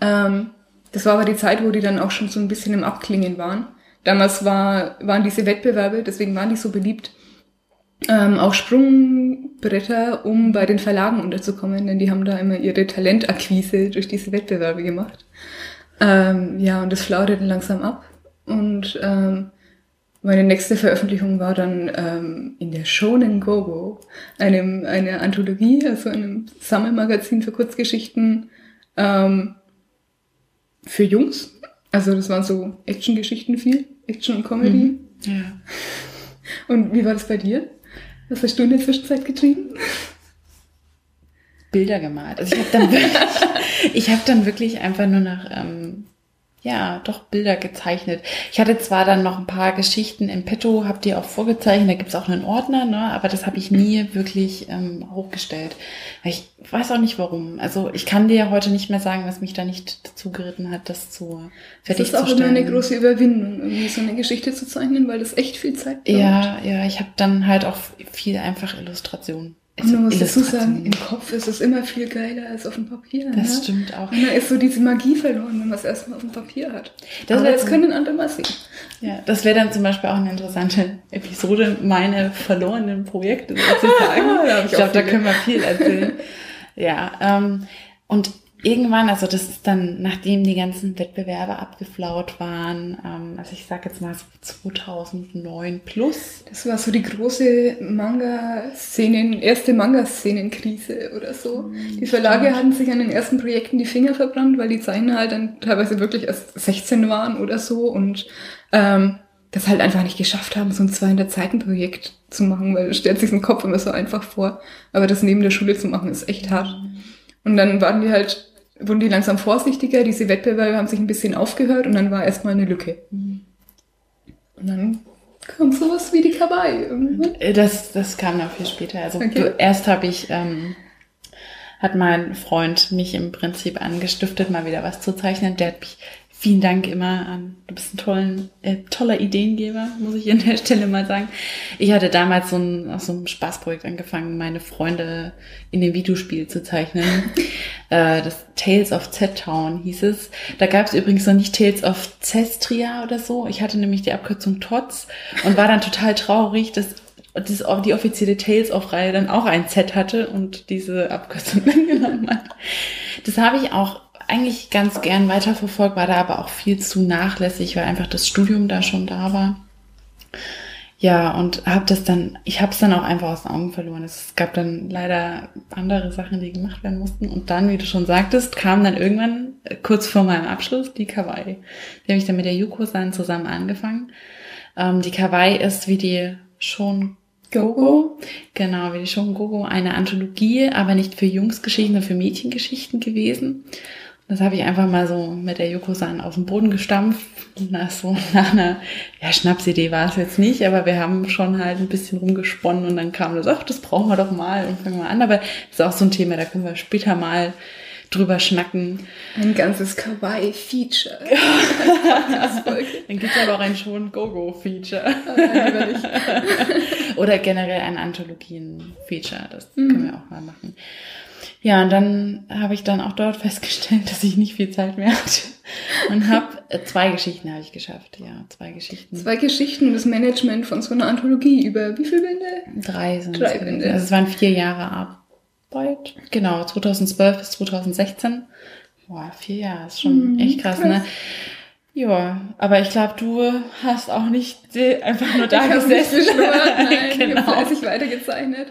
Speaker 2: Ähm, das war aber die Zeit, wo die dann auch schon so ein bisschen im Abklingen waren. Damals war, waren diese Wettbewerbe, deswegen waren die so beliebt, ähm, auch Sprungbretter, um bei den Verlagen unterzukommen, denn die haben da immer ihre Talentakquise durch diese Wettbewerbe gemacht. Ähm, ja, und das flauderte langsam ab. Und ähm, meine nächste Veröffentlichung war dann ähm, in der Shonen Gogo, einem eine Anthologie, also einem Sammelmagazin für Kurzgeschichten ähm, für Jungs. Also das waren so Actiongeschichten viel, Action und Comedy.
Speaker 1: Mhm. Ja.
Speaker 2: Und wie war das bei dir? Was hast du in der Zwischenzeit getrieben?
Speaker 1: Bilder gemalt. Also ich habe dann wirklich, *laughs* ich habe dann wirklich einfach nur nach ähm, ja, doch Bilder gezeichnet. Ich hatte zwar dann noch ein paar Geschichten im Petto, habe die auch vorgezeichnet, da gibt's auch einen Ordner, ne, aber das habe ich nie wirklich ähm, hochgestellt. Ich weiß auch nicht warum. Also ich kann dir ja heute nicht mehr sagen, was mich da nicht dazu geritten hat, das zu fertig zu stellen.
Speaker 2: Das ist auch immer eine große Überwindung, irgendwie so eine Geschichte zu zeichnen, weil das echt viel Zeit
Speaker 1: braucht. Ja, ja, ich habe dann halt auch viel einfach Illustrationen
Speaker 2: und man muss dazu sagen, im Kopf ist es immer viel geiler als auf dem Papier.
Speaker 1: Das
Speaker 2: ne?
Speaker 1: stimmt auch.
Speaker 2: Und da ist so diese Magie verloren, wenn man es erstmal auf dem Papier hat. Das Aber jetzt können andere mal sehen.
Speaker 1: Ja, das wäre dann zum Beispiel auch eine interessante Episode, meine verlorenen Projekte sozusagen. *laughs* ich, ich glaube, da können wir viel erzählen. ja, ähm, und irgendwann, also das ist dann, nachdem die ganzen Wettbewerbe abgeflaut waren, ähm, also ich sag jetzt mal so 2009 plus.
Speaker 2: Das war so die große Manga-Szenen, erste Manga-Szenenkrise oder so. Mhm, die Verlage stimmt. hatten sich an den ersten Projekten die Finger verbrannt, weil die Zeichner halt dann teilweise wirklich erst 16 waren oder so und ähm, das halt einfach nicht geschafft haben, so ein 200-Seiten-Projekt zu machen, weil es stellt sich im Kopf immer so einfach vor. Aber das neben der Schule zu machen, ist echt hart. Mhm. Und dann waren die halt wurden die langsam vorsichtiger, diese Wettbewerbe haben sich ein bisschen aufgehört und dann war erstmal eine Lücke. Und dann kam sowas wie die Kawaii.
Speaker 1: Äh, das, das kam noch viel später. Also okay. erst habe ich, ähm, hat mein Freund mich im Prinzip angestiftet, mal wieder was zu zeichnen. Der hat mich Vielen Dank immer an, du bist ein tollen, äh, toller Ideengeber, muss ich an der Stelle mal sagen. Ich hatte damals so ein, aus so einem Spaßprojekt angefangen, meine Freunde in dem Videospiel zu zeichnen. *laughs* äh, das Tales of Z-Town hieß es. Da gab es übrigens noch nicht Tales of Cestria oder so. Ich hatte nämlich die Abkürzung TOTS und war dann total traurig, dass das, die offizielle Tales of Reihe dann auch ein Z hatte und diese Abkürzung *laughs* dann genommen hat. Das habe ich auch eigentlich ganz gern weiterverfolgt, war da aber auch viel zu nachlässig, weil einfach das Studium da schon da war. Ja, und habe das dann, ich habe es dann auch einfach aus den Augen verloren. Es gab dann leider andere Sachen, die gemacht werden mussten. Und dann, wie du schon sagtest, kam dann irgendwann äh, kurz vor meinem Abschluss die Kawaii. Die habe ich dann mit der Yuko-san zusammen angefangen. Ähm, die Kawaii ist wie die schon Gogo. Genau, wie die schon Gogo, eine Anthologie, aber nicht für Jungsgeschichten, sondern für Mädchengeschichten gewesen. Das habe ich einfach mal so mit der Yoko-san auf den Boden gestampft. Nach so nach einer ja, Schnapsidee war es jetzt nicht, aber wir haben schon halt ein bisschen rumgesponnen und dann kam das, ach, das brauchen wir doch mal und fangen wir an. Aber das ist auch so ein Thema, da können wir später mal drüber schnacken.
Speaker 2: Ein ganzes Kawaii-Feature. *laughs* *laughs*
Speaker 1: dann gibt es aber auch ein schon Go-Go-Feature. *laughs* Oder generell ein Anthologien-Feature. Das mhm. können wir auch mal machen. Ja, und dann habe ich dann auch dort *laughs* festgestellt, dass ich nicht viel Zeit mehr hatte. Und habe äh, zwei Geschichten habe ich geschafft. Ja, zwei Geschichten.
Speaker 2: Zwei Geschichten und das Management von so einer Anthologie über wie viele Bände?
Speaker 1: Drei sind Drei Bände. Also es waren vier Jahre Arbeit. Genau, 2012 bis 2016. Boah, vier Jahre ist schon mhm, echt krass, krass, ne? Ja, aber ich glaube, du hast auch nicht einfach nur da
Speaker 2: ich
Speaker 1: gesessen.
Speaker 2: Nicht *laughs* nein, genau. ich habe fleißig weitergezeichnet.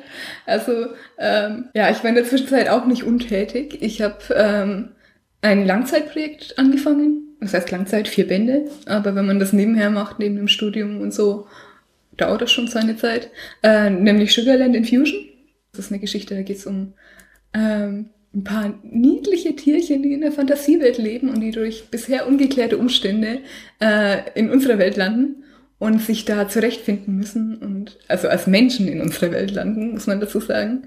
Speaker 2: Also ähm, ja, ich war in der Zwischenzeit auch nicht untätig. Ich habe ähm, ein Langzeitprojekt angefangen. Das heißt Langzeit, vier Bände. Aber wenn man das nebenher macht, neben dem Studium und so, dauert das schon seine Zeit. Äh, nämlich Sugarland Infusion. Das ist eine Geschichte, da geht es um ähm, ein paar niedliche Tierchen, die in der Fantasiewelt leben und die durch bisher ungeklärte Umstände äh, in unserer Welt landen. und sich da zurechtfinden müssen und also als Menschen in unserer Welt landen, muss man dazu sagen.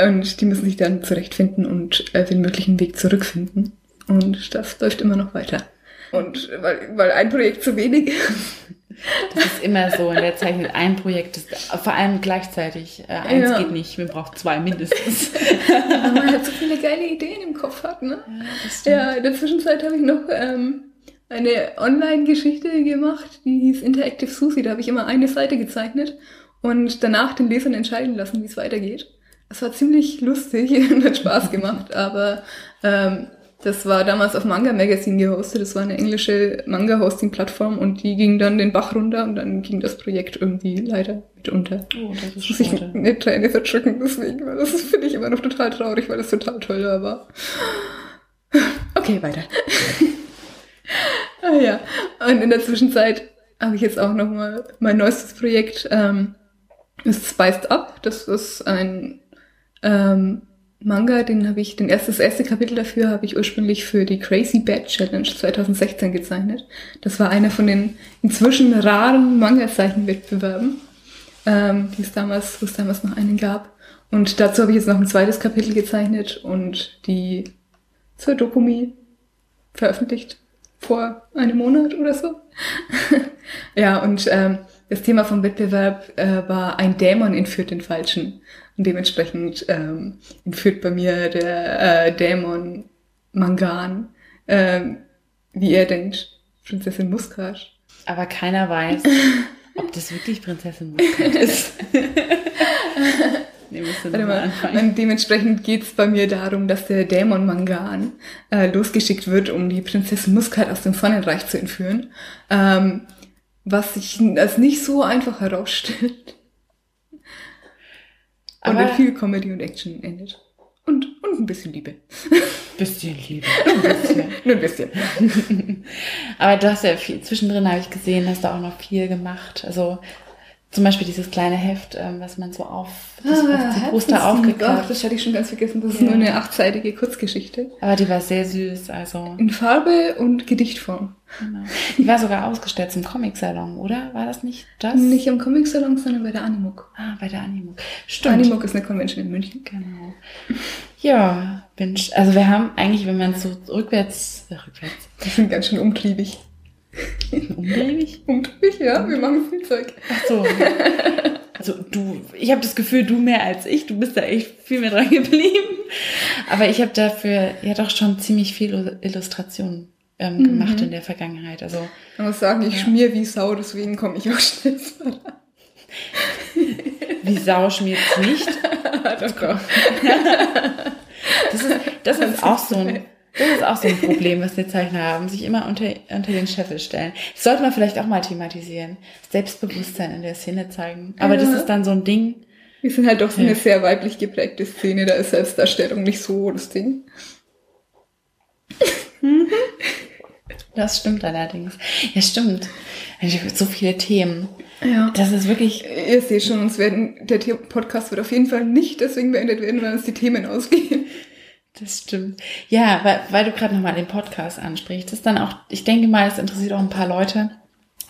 Speaker 2: Und die müssen sich dann zurechtfinden und äh, den möglichen Weg zurückfinden. Und das läuft immer noch weiter. Und weil, weil ein Projekt zu wenig ist.
Speaker 1: Das ist immer so in der Zeichnung. Ein Projekt ist vor allem gleichzeitig. Äh, eins
Speaker 2: Ja.
Speaker 1: geht nicht, man braucht zwei mindestens. *laughs*
Speaker 2: Weil man halt so viele geile Ideen im Kopf hat, ne?
Speaker 1: das
Speaker 2: Ja, in der Zwischenzeit habe ich noch ähm, eine Online-Geschichte gemacht, die hieß Interactive Susi. Da habe ich immer eine Seite gezeichnet und danach den Lesern entscheiden lassen, wie es weitergeht. Das war ziemlich lustig und *laughs* hat Spaß gemacht, aber ähm, das war damals auf Manga Magazine gehostet. Das war eine englische Manga-Hosting-Plattform und die ging dann den Bach runter und dann ging das Projekt irgendwie leider mit unter.
Speaker 1: Oh, das ist
Speaker 2: Muss ich eine Träne verdrücken deswegen, weil das finde ich immer noch total traurig, weil das total toll da war. Okay, weiter. ah ja, und in der Zwischenzeit habe ich jetzt auch noch mal mein neuestes Projekt, ähm, ist Spiced Up. Das ist ein ähm, Manga, den habe ich, den erste, das erste Kapitel dafür habe ich ursprünglich für die Crazy Bad Challenge 2016 gezeichnet. Das war einer von den inzwischen raren Manga-Zeichenwettbewerben, ähm, die es damals, wo es damals noch einen gab. Und dazu habe ich jetzt noch ein zweites Kapitel gezeichnet und die zur Dokumi veröffentlicht vor einem Monat oder so. *laughs* ja, und ähm, das Thema vom Wettbewerb äh, war ein Dämon entführt den Falschen. Und dementsprechend ähm, entführt bei mir der äh, Dämon Mangan, ähm, wie er denkt, Prinzessin Muskat.
Speaker 1: Aber keiner weiß, *laughs* ob das wirklich Prinzessin Muskat ist. *laughs* nee,
Speaker 2: Warte
Speaker 1: mal.
Speaker 2: Und dementsprechend geht's bei mir darum, dass der Dämon Mangan äh, losgeschickt wird, um die Prinzessin Muskat aus dem Pfannenreich zu entführen. Ähm, was sich als nicht so einfach herausstellt. Und
Speaker 1: Aber-
Speaker 2: mit viel Comedy und Action endet. Und, und ein bisschen Liebe.
Speaker 1: Bisschen Liebe. Ein *laughs* bisschen.
Speaker 2: Nur ein bisschen. *laughs*
Speaker 1: Aber du hast ja viel, zwischendrin habe ich gesehen, hast du auch noch viel gemacht. Also zum Beispiel dieses kleine Heft, ähm, was man so auf, das, was die Poster
Speaker 2: Ach,
Speaker 1: aufgeklappt.
Speaker 2: das hatte ich schon ganz vergessen. Das ist
Speaker 1: Ja.
Speaker 2: nur eine achtseitige Kurzgeschichte.
Speaker 1: Aber die war sehr süß, also
Speaker 2: In Farbe und Gedichtform.
Speaker 1: genau. Die war sogar ausgestellt zum Comic-Salon, oder? War das nicht das?
Speaker 2: Nicht am Comic-Salon, sondern bei der Animuk.
Speaker 1: Ah, bei der Animuk. Stimmt.
Speaker 2: Animuk ist eine Convention in München.
Speaker 1: Genau. Ja, Mensch, also wir haben eigentlich, wenn man so rückwärts, äh, rückwärts,
Speaker 2: Die sind ganz schön umtriebig.
Speaker 1: Umdrehig? *laughs*
Speaker 2: Umtriebig, ja, wir machen viel Zeug.
Speaker 1: Ach so. Also du, ich habe das Gefühl, du mehr als ich, du bist da echt viel mehr dran geblieben. Aber ich habe dafür ja doch schon ziemlich viel Illustrationen ähm, gemacht in der Vergangenheit. Also
Speaker 2: Man muss sagen, ich
Speaker 1: Ja.
Speaker 2: schmier wie Sau, deswegen komme ich auch schnell *laughs* voran.
Speaker 1: wie Sau schmiert's nicht. *laughs*
Speaker 2: Doch, doch.
Speaker 1: Das ist, das ist auch so ein, das ist auch so ein Problem, was die Zeichner haben, sich immer unter, unter den Scheffel stellen. Das sollte man vielleicht auch mal thematisieren. Selbstbewusstsein in der Szene zeigen. Aber das
Speaker 2: Ja.
Speaker 1: ist dann so ein Ding.
Speaker 2: Wir sind halt doch so
Speaker 1: Ja.
Speaker 2: eine sehr weiblich geprägte Szene, da ist Selbstdarstellung nicht so das Ding.
Speaker 1: Das stimmt allerdings. Ja, stimmt. So viele Themen.
Speaker 2: Ja.
Speaker 1: Das ist wirklich,
Speaker 2: Ihr seht schon, uns werden, der Podcast wird auf jeden Fall nicht deswegen beendet werden, weil uns die Themen ausgehen.
Speaker 1: Das stimmt. Ja, weil, weil du gerade nochmal den Podcast ansprichst, ist dann auch, ich denke mal, es interessiert auch ein paar Leute,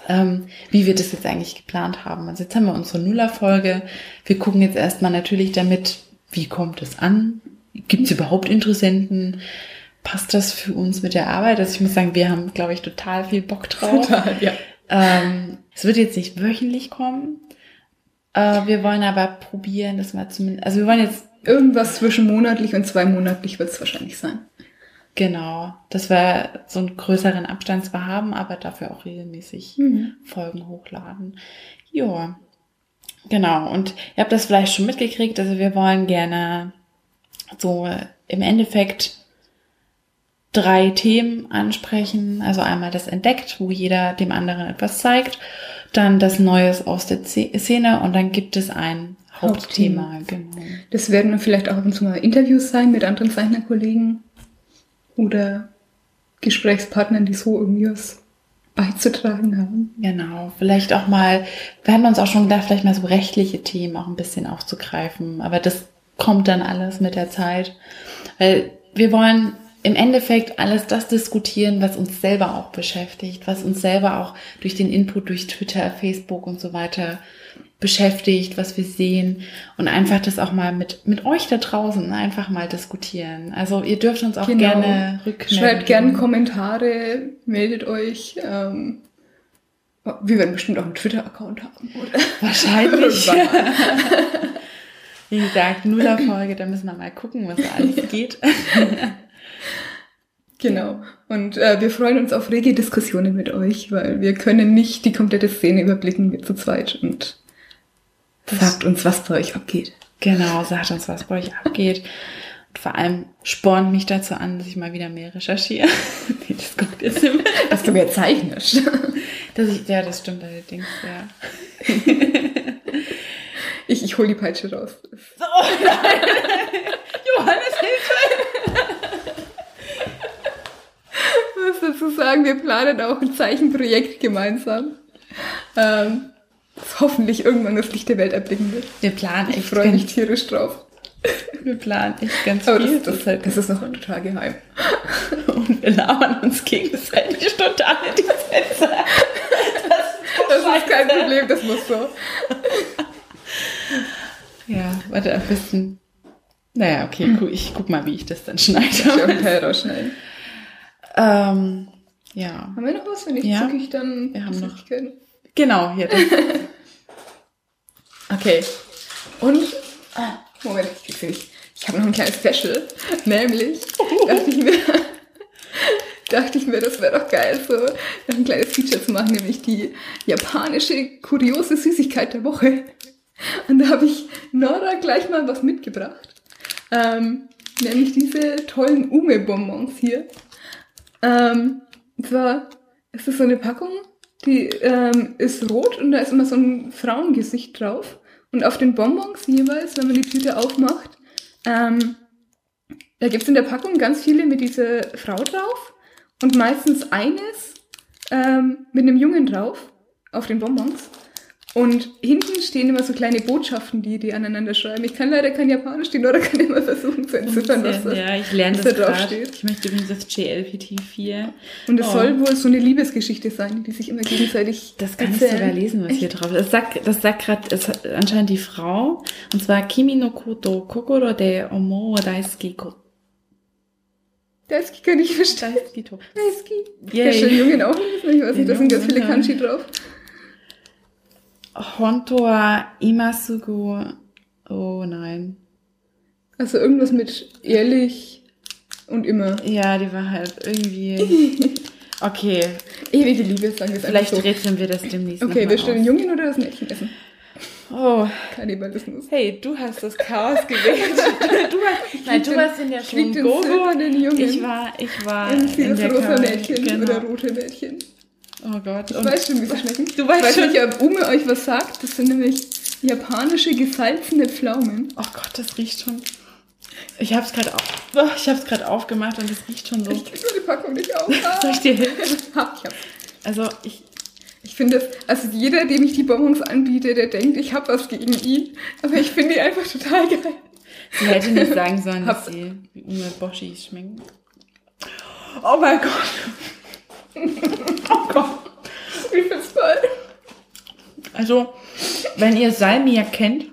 Speaker 1: ähm, wie wir das jetzt eigentlich geplant haben. Also jetzt haben wir unsere Nuller-Folge. Wir gucken jetzt erstmal natürlich damit, wie kommt es an? Gibt es überhaupt Interessenten? Passt das für uns mit der Arbeit? Also ich muss sagen, wir haben, glaube ich, total viel Bock drauf.
Speaker 2: Total, ja.
Speaker 1: Ähm, es wird jetzt nicht wöchentlich kommen. Äh, wir wollen aber probieren, dass wir zumindest, also wir wollen jetzt
Speaker 2: Irgendwas zwischen monatlich und zweimonatlich wird es wahrscheinlich sein.
Speaker 1: Genau, dass wir so einen größeren Abstand zwar haben, aber dafür auch regelmäßig
Speaker 2: Mhm.
Speaker 1: Folgen hochladen. Ja, genau. Und ihr habt das vielleicht schon mitgekriegt, also wir wollen gerne so im Endeffekt drei Themen ansprechen. Also einmal das Entdeckt, wo jeder dem anderen etwas zeigt, dann das Neues aus der Ze- Szene und dann gibt es ein Hauptthema. Genau.
Speaker 2: Das werden vielleicht auch ab und zu mal Interviews sein mit anderen Zeichnerkollegen oder Gesprächspartnern, die so irgendwie was beizutragen haben.
Speaker 1: Genau, vielleicht auch mal, wir hatten uns auch schon gedacht, vielleicht mal so rechtliche Themen auch ein bisschen aufzugreifen, aber das kommt dann alles mit der Zeit, weil wir wollen im Endeffekt alles das diskutieren, was uns selber auch beschäftigt, was uns selber auch durch den Input durch Twitter, Facebook und so weiter beschäftigt, was wir sehen und einfach das auch mal mit, mit euch da draußen einfach mal diskutieren. Also ihr dürft uns auch
Speaker 2: Genau.
Speaker 1: gerne rückmelden.
Speaker 2: Schreibt gerne Kommentare, meldet euch. Ähm, wir werden bestimmt auch einen Twitter-Account haben, oder?
Speaker 1: Wahrscheinlich. *laughs* Wie gesagt, Nuller-Folge, da müssen wir mal gucken, was da alles geht. *laughs*
Speaker 2: Genau. Und äh, wir freuen uns auf rege Diskussionen mit euch, weil wir können nicht die komplette Szene überblicken, wir zu zweit. Und sagt uns, was bei euch abgeht.
Speaker 1: Genau, sagt uns, was bei euch abgeht. Und vor allem spornt mich dazu an, dass ich mal wieder mehr recherchiere. *laughs* Nee, das kommt jetzt immer.
Speaker 2: Dass du mehr zeichnest.
Speaker 1: Dass ich, ja, das stimmt allerdings, ja.
Speaker 2: Ich, ich hol die Peitsche raus.
Speaker 1: Oh *laughs* nein! Johannes, Hilfe!
Speaker 2: Muss dazu sagen, wir planen auch ein Zeichenprojekt gemeinsam. Ähm, das *laughs* hoffentlich irgendwann das Licht der Welt erblicken wird.
Speaker 1: Wir planen
Speaker 2: Ich
Speaker 1: echt
Speaker 2: freue mich tierisch drauf.
Speaker 1: wir planen echt ganz
Speaker 2: Aber
Speaker 1: viel.
Speaker 2: das, das, das ist noch total geheim. *laughs*
Speaker 1: Und wir labern uns gegenseitig total in die Sätze.
Speaker 2: Das ist kein Problem, das muss so.
Speaker 1: Ja, warte, am besten. Naja, okay, gu- ich guck mal, wie ich das dann
Speaker 2: Ich
Speaker 1: schneide.
Speaker 2: Teil rausschneiden.
Speaker 1: ähm, ja,
Speaker 2: Haben wir noch was? Wenn nicht,
Speaker 1: Ja.
Speaker 2: ich dann.
Speaker 1: Wir haben noch.
Speaker 2: ich kann.
Speaker 1: Genau, hier. Das. *laughs*
Speaker 2: Okay. Und. Ah, Moment, ich. Ich habe noch ein kleines Special. *laughs* Nämlich dachte ich mir. *laughs* dachte ich mir, das wäre doch geil, so noch ein kleines Feature zu machen, nämlich die japanische kuriose Süßigkeit der Woche. Und da habe ich Nora gleich mal was mitgebracht. Ähm, nämlich diese tollen Ume-Bonbons hier. Ähm, und zwar ist das so eine Packung, die ähm, ist rot und da ist immer so ein Frauengesicht drauf. Und auf den Bonbons jeweils, wenn man die Tüte aufmacht, ähm, da gibt's in der Packung ganz viele mit dieser Frau drauf und meistens eines ähm, mit einem Jungen drauf auf den Bonbons. Und hinten stehen immer so kleine Botschaften, die die aneinander schreiben. Ich kann leider kein Japanisch, die Nora kann immer versuchen zu entziffern, was das
Speaker 1: ja, ich lerne
Speaker 2: was
Speaker 1: das
Speaker 2: da drauf steht.
Speaker 1: Ich möchte übrigens das JLPT4.
Speaker 2: Und es
Speaker 1: Oh.
Speaker 2: soll wohl so eine Liebesgeschichte sein, die sich immer gegenseitig
Speaker 1: Das kann ich
Speaker 2: erzählen.
Speaker 1: sogar lesen, was hier drauf ist. Das sagt, das sagt gerade anscheinend die Frau. Und zwar Kimi no Koto Kokoro de Omo Daisuki ko
Speaker 2: Daisuke kann ich verstehen.
Speaker 1: Daisuki to.
Speaker 2: Daisuke.
Speaker 1: Yay.
Speaker 2: Ja, schon Jungen auch. Ich weiß nicht, da sind ganz viele
Speaker 1: Ja.
Speaker 2: Kanji drauf.
Speaker 1: Honto wa imasugu. Oh nein.
Speaker 2: Also irgendwas mit ehrlich und immer.
Speaker 1: Ja, die war halt irgendwie. *laughs* Okay,
Speaker 2: Ewige Liebe, sagen wir es
Speaker 1: vielleicht
Speaker 2: so.
Speaker 1: rätseln wir das demnächst.
Speaker 2: Okay, wir stellen
Speaker 1: auf.
Speaker 2: Jungen oder das Mädchen essen?
Speaker 1: Oh,
Speaker 2: Kannibalismus.
Speaker 1: hey, du hast das Chaos gewählt. *laughs* du hast, nein, du
Speaker 2: den-
Speaker 1: warst in der schon
Speaker 2: den
Speaker 1: Gogo.
Speaker 2: silbernen Jungen.
Speaker 1: Ich war, ich war in
Speaker 2: dieses
Speaker 1: der
Speaker 2: rosa. Mädchen
Speaker 1: Genau.
Speaker 2: oder rote Mädchen.
Speaker 1: Oh Gott.
Speaker 2: Ich
Speaker 1: Und
Speaker 2: weiß schon, wie sie schmecken.
Speaker 1: Du weißt
Speaker 2: ich weiß
Speaker 1: schon.
Speaker 2: nicht, ob Ume euch was sagt. Das sind nämlich japanische gesalzene Pflaumen.
Speaker 1: Oh Gott, das riecht schon. Ich hab's gerade auf, oh, ich hab's gerade aufgemacht und es riecht schon so.
Speaker 2: Ich krieg nur die Packung nicht auf. *laughs*
Speaker 1: Soll ich dir helfen? *laughs*
Speaker 2: Hab, ich hab.
Speaker 1: Also ich,
Speaker 2: Ich finde das, also jeder, dem ich die Bonbons anbiete, der denkt, ich habe was gegen ihn. Aber ich finde die einfach total geil.
Speaker 1: sie hätte nicht sagen sollen, *laughs* dass sie wie Ume Boshi schmecken. Oh mein Gott. Oh Gott.
Speaker 2: Ich find's toll.
Speaker 1: Also, wenn ihr Salmiak kennt,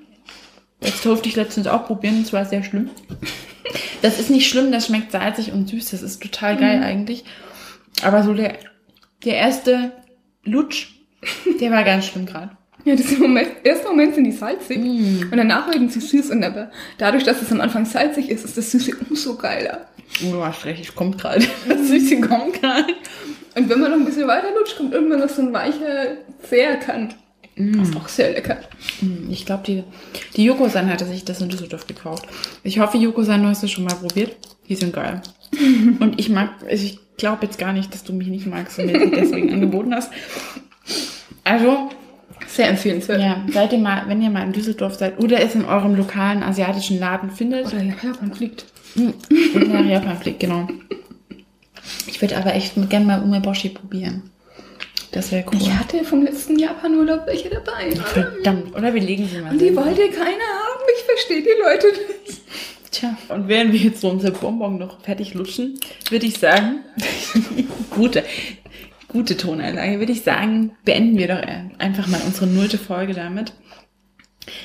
Speaker 1: das durfte ich letztens auch probieren, das war sehr schlimm. Das ist nicht schlimm, das schmeckt salzig und süß, das ist total geil eigentlich. Aber so der, der erste Lutsch, der war ganz schlimm gerade.
Speaker 2: Ja, das im Moment, ersten Moment sind die salzig und danach werden sie süß und aber dadurch, dass es am Anfang salzig ist, ist das Süße umso geiler.
Speaker 1: Oh, du hast recht, ich kommt gerade. *laughs* Das Süße kommt gerade.
Speaker 2: Und wenn man noch ein bisschen weiter lutscht, kommt irgendwann noch so ein weicher Zeherkant. Das ist auch sehr lecker.
Speaker 1: Ich glaube, die, die Jokosan hatte sich das in Düsseldorf gekauft. Ich hoffe, Jokosan, du hast es schon mal probiert. Die sind geil. *laughs* Und ich mag, also ich glaube jetzt gar nicht, dass du mich nicht magst und mir die deswegen angeboten hast. Also,
Speaker 2: Sehr empfehlenswert.
Speaker 1: ja, seid ihr mal, wenn ihr mal in Düsseldorf seid oder es in eurem lokalen asiatischen Laden findet,
Speaker 2: Oder ja, Japan fliegt.
Speaker 1: und nach Japan fliegt, genau. Ich würde aber echt gerne mal Umeboshi probieren. Das wäre cool.
Speaker 2: Ich hatte vom letzten Japan-Urlaub welche dabei.
Speaker 1: Verdammt. Oder wir legen sie mal
Speaker 2: Und die
Speaker 1: selber.
Speaker 2: wollte keiner haben. Ich verstehe die Leute nicht.
Speaker 1: Tja, und während wir jetzt so unser Bonbon noch fertig lutschen, würde ich sagen, *laughs* gute, gute Tonanlage, würde ich sagen, beenden wir doch einfach mal unsere nullte Folge damit.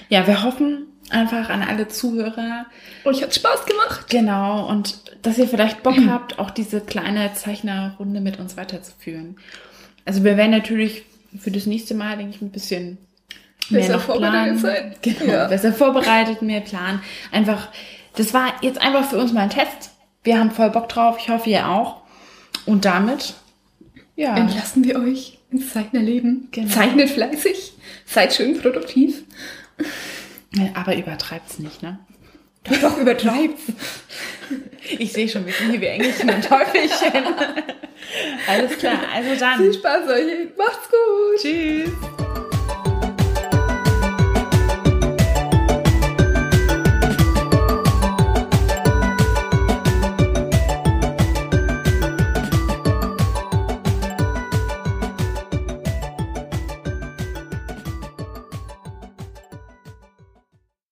Speaker 1: Ja, wir hoffen einfach an alle Zuhörer.
Speaker 2: Euch hat Spaß gemacht.
Speaker 1: Genau, und dass ihr vielleicht Bock *clears throat* habt, auch diese kleine Zeichnerrunde mit uns weiterzuführen. Also wir werden natürlich für das nächste Mal, denke ich, ein bisschen
Speaker 2: Besser
Speaker 1: mehr noch
Speaker 2: vorbereitet
Speaker 1: planen.
Speaker 2: sein.
Speaker 1: Genau,
Speaker 2: Ja.
Speaker 1: besser vorbereitet, mehr planen. Einfach, das war jetzt einfach für uns mal ein Test. Wir haben voll Bock drauf. Ich hoffe, ihr auch. Und damit, ja,
Speaker 2: Entlassen wir euch ins Zeichnerleben.
Speaker 1: Genau.
Speaker 2: Zeichnet fleißig. Seid schön produktiv.
Speaker 1: Aber übertreibt's nicht, ne?
Speaker 2: Doch übertreibt.
Speaker 1: Ich sehe schon, wir sind hier wie Engelchen und Teufelchen. Alles klar, also dann.
Speaker 2: Viel Spaß euch. Macht's gut.
Speaker 1: Tschüss.